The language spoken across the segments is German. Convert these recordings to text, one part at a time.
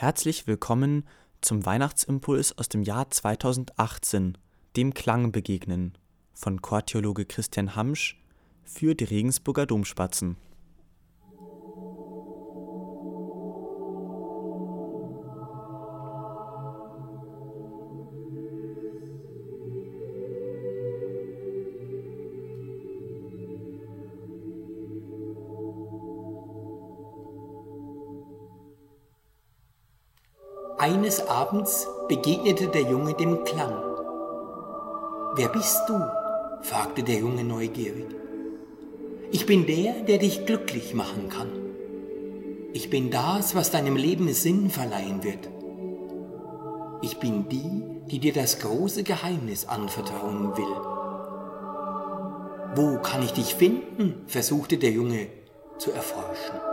Herzlich willkommen zum Weihnachtsimpuls aus dem Jahr 2018, dem Klang begegnen, von Chortheologe Christian Hamsch für die Regensburger Domspatzen. Eines Abends begegnete der Junge dem Klang. Wer bist du? fragte der Junge neugierig. Ich bin der, der dich glücklich machen kann. Ich bin das, was deinem Leben Sinn verleihen wird. Ich bin die, die dir das große Geheimnis anvertrauen will. Wo kann ich dich finden? versuchte der Junge zu erforschen.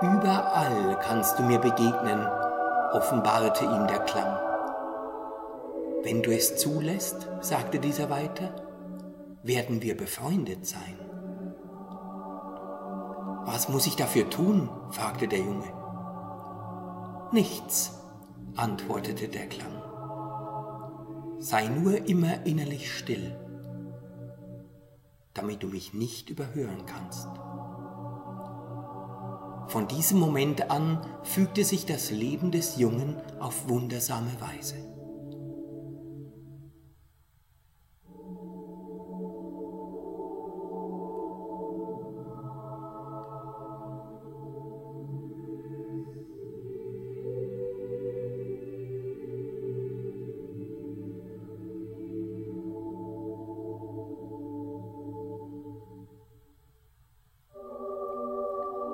Überall kannst du mir begegnen, offenbarte ihm der Klang. Wenn du es zulässt, sagte dieser weiter, werden wir befreundet sein. Was muss ich dafür tun? fragte der Junge. Nichts, antwortete der Klang. Sei nur immer innerlich still, damit du mich nicht überhören kannst. Von diesem Moment an fügte sich das Leben des Jungen auf wundersame Weise.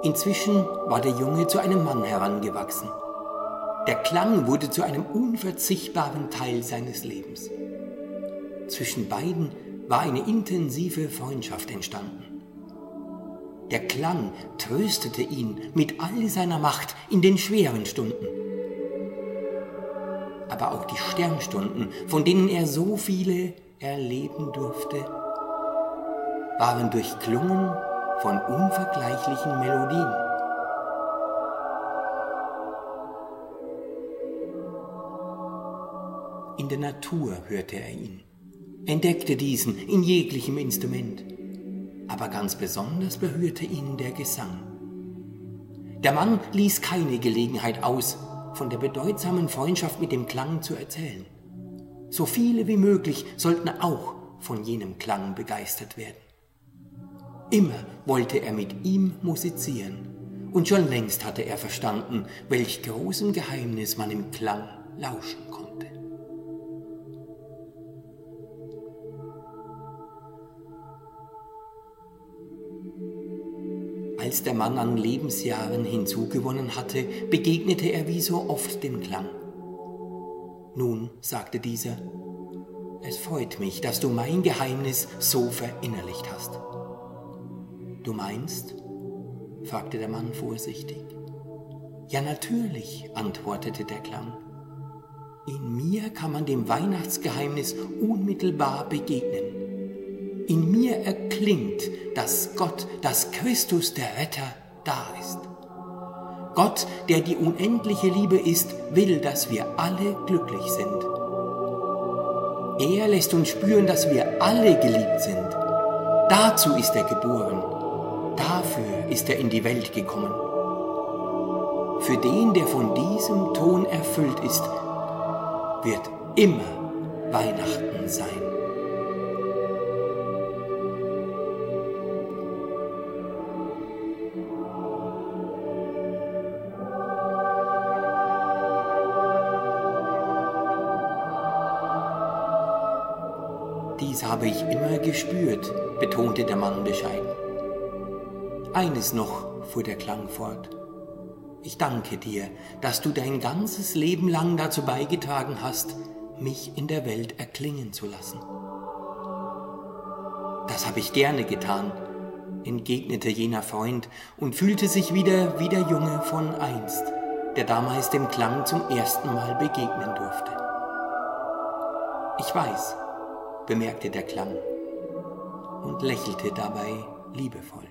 Inzwischen war der Junge zu einem Mann herangewachsen. Der Klang wurde zu einem unverzichtbaren Teil seines Lebens. Zwischen beiden war eine intensive Freundschaft entstanden. Der Klang tröstete ihn mit all seiner Macht in den schweren Stunden. Aber auch die Sternstunden, von denen er so viele erleben durfte, waren durchklungen von unvergleichlichen Melodien. In der Natur hörte er ihn, entdeckte diesen in jeglichem Instrument, aber ganz besonders berührte ihn der Gesang. Der Mann ließ keine Gelegenheit aus, von der bedeutsamen Freundschaft mit dem Klang zu erzählen. So viele wie möglich sollten auch von jenem Klang begeistert werden. Immer wollte er mit ihm musizieren. Und schon längst hatte er verstanden, welch großem Geheimnis man im Klang lauschen konnte. Als der Mann an Lebensjahren hinzugewonnen hatte, begegnete er wie so oft dem Klang. Nun, sagte dieser, es freut mich, dass du mein Geheimnis so verinnerlicht hast. Du meinst? fragte der Mann vorsichtig. Ja natürlich, antwortete der Klang. In mir kann man dem Weihnachtsgeheimnis unmittelbar begegnen. In mir erklingt, dass Gott, dass Christus der Retter da ist. Gott, der die unendliche Liebe ist, will, dass wir alle glücklich sind. Er lässt uns spüren, dass wir alle geliebt sind. Dazu ist er geboren. Dafür ist er in die Welt gekommen. Für den, der von diesem Ton erfüllt ist, wird immer Weihnachten sein. Dies habe ich immer gespürt, betonte der Mann bescheiden. Eines noch, fuhr der Klang fort. Ich danke dir, dass du dein ganzes Leben lang dazu beigetragen hast, mich in der Welt erklingen zu lassen. Das habe ich gerne getan, entgegnete jener Freund und fühlte sich wieder wie der Junge von einst, der damals dem Klang zum ersten Mal begegnen durfte. Ich weiß, bemerkte der Klang und lächelte dabei liebevoll.